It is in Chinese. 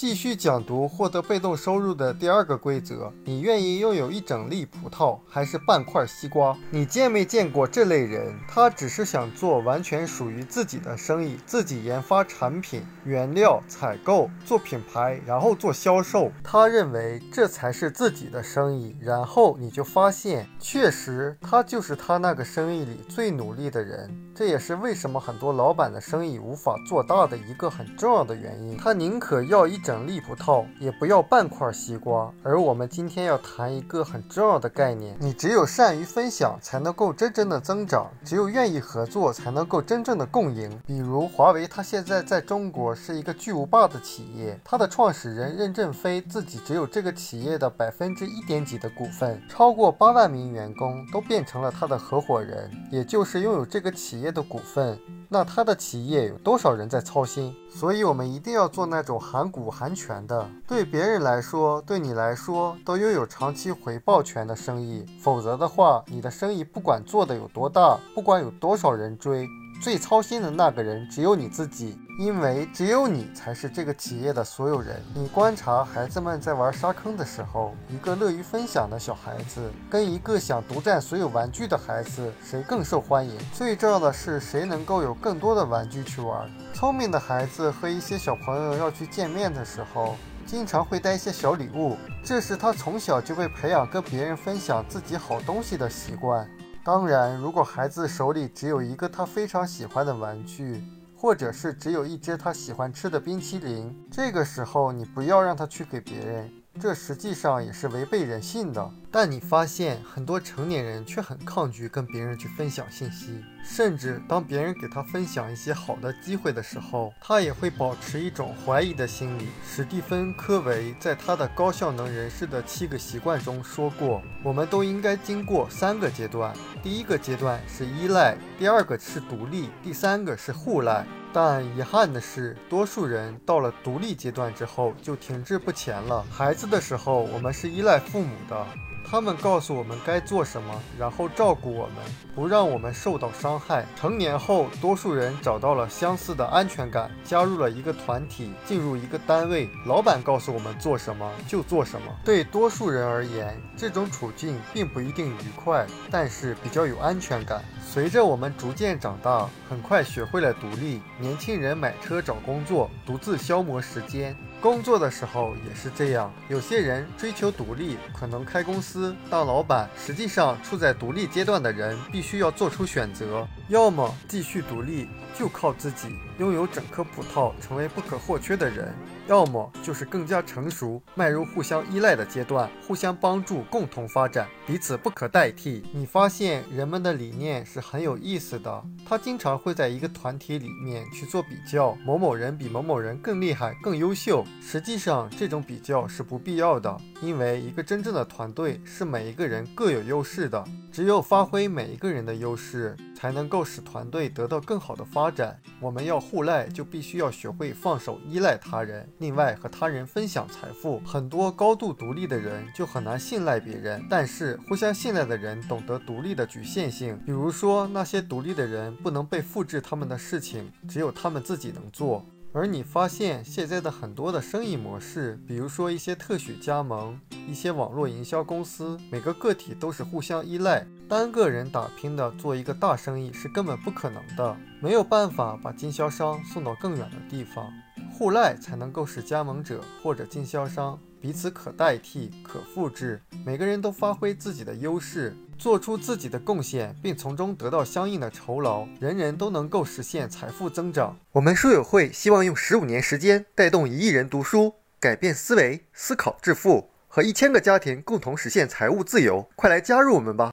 继续讲读获得被动收入的第二个规则：你愿意拥有一整粒葡萄，还是半块西瓜？你见没见过这类人？他只是想做完全属于自己的生意，自己研发产品、原料、采购、做品牌，然后做销售。他认为这才是自己的生意。然后你就发现，确实他就是他那个生意里最努力的人。这也是为什么很多老板的生意无法做大的一个很重要的原因。他宁可要一整粒葡萄，也不要半块西瓜。而我们今天要谈一个很重要的概念：你只有善于分享，才能够真正的增长；只有愿意合作，才能够真正的共赢。比如华为，它现在在中国是一个巨无霸的企业，它的创始人任正非自己只有这个企业的百分之一点几的股份，超过八万名员工都变成了他的合伙人，也就是拥有这个企业。的股份，那他的企业有多少人在操心？所以，我们一定要做那种含股盘权的，对别人来说，对你来说都拥有长期回报权的生意。否则的话，你的生意不管做的有多大，不管有多少人追。最操心的那个人只有你自己，因为只有你才是这个企业的所有人。你观察孩子们在玩沙坑的时候，一个乐于分享的小孩子跟一个想独占所有玩具的孩子，谁更受欢迎？最重要的是，谁能够有更多的玩具去玩？聪明的孩子和一些小朋友要去见面的时候，经常会带一些小礼物，这是他从小就被培养跟别人分享自己好东西的习惯。当然，如果孩子手里只有一个他非常喜欢的玩具，或者是只有一只他喜欢吃的冰淇淋，这个时候你不要让他去给别人。这实际上也是违背人性的，但你发现很多成年人却很抗拒跟别人去分享信息，甚至当别人给他分享一些好的机会的时候，他也会保持一种怀疑的心理。史蒂芬·科维在他的《高效能人士的七个习惯》中说过，我们都应该经过三个阶段，第一个阶段是依赖，第二个是独立，第三个是互赖。但遗憾的是，多数人到了独立阶段之后就停滞不前了。孩子的时候，我们是依赖父母的。他们告诉我们该做什么，然后照顾我们，不让我们受到伤害。成年后，多数人找到了相似的安全感，加入了一个团体，进入一个单位，老板告诉我们做什么就做什么。对多数人而言，这种处境并不一定愉快，但是比较有安全感。随着我们逐渐长大，很快学会了独立。年轻人买车找工作，独自消磨时间。工作的时候也是这样，有些人追求独立，可能开公司当老板。实际上，处在独立阶段的人必须要做出选择：要么继续独立，就靠自己，拥有整颗葡萄，成为不可或缺的人。要么就是更加成熟，迈入互相依赖的阶段，互相帮助，共同发展，彼此不可代替。你发现人们的理念是很有意思的，他经常会在一个团体里面去做比较，某某人比某某人更厉害、更优秀。实际上，这种比较是不必要的，因为一个真正的团队是每一个人各有优势的，只有发挥每一个人的优势。才能够使团队得到更好的发展。我们要互赖，就必须要学会放手依赖他人。另外，和他人分享财富。很多高度独立的人就很难信赖别人，但是互相信赖的人懂得独立的局限性。比如说，那些独立的人不能被复制他们的事情，只有他们自己能做。而你发现现在的很多的生意模式，比如说一些特许加盟、一些网络营销公司，每个个体都是互相依赖，单个人打拼的做一个大生意是根本不可能的，没有办法把经销商送到更远的地方，互赖才能够使加盟者或者经销商。彼此可代替、可复制，每个人都发挥自己的优势，做出自己的贡献，并从中得到相应的酬劳，人人都能够实现财富增长。我们书友会希望用十五年时间带动一亿人读书，改变思维，思考致富，和一千个家庭共同实现财务自由。快来加入我们吧！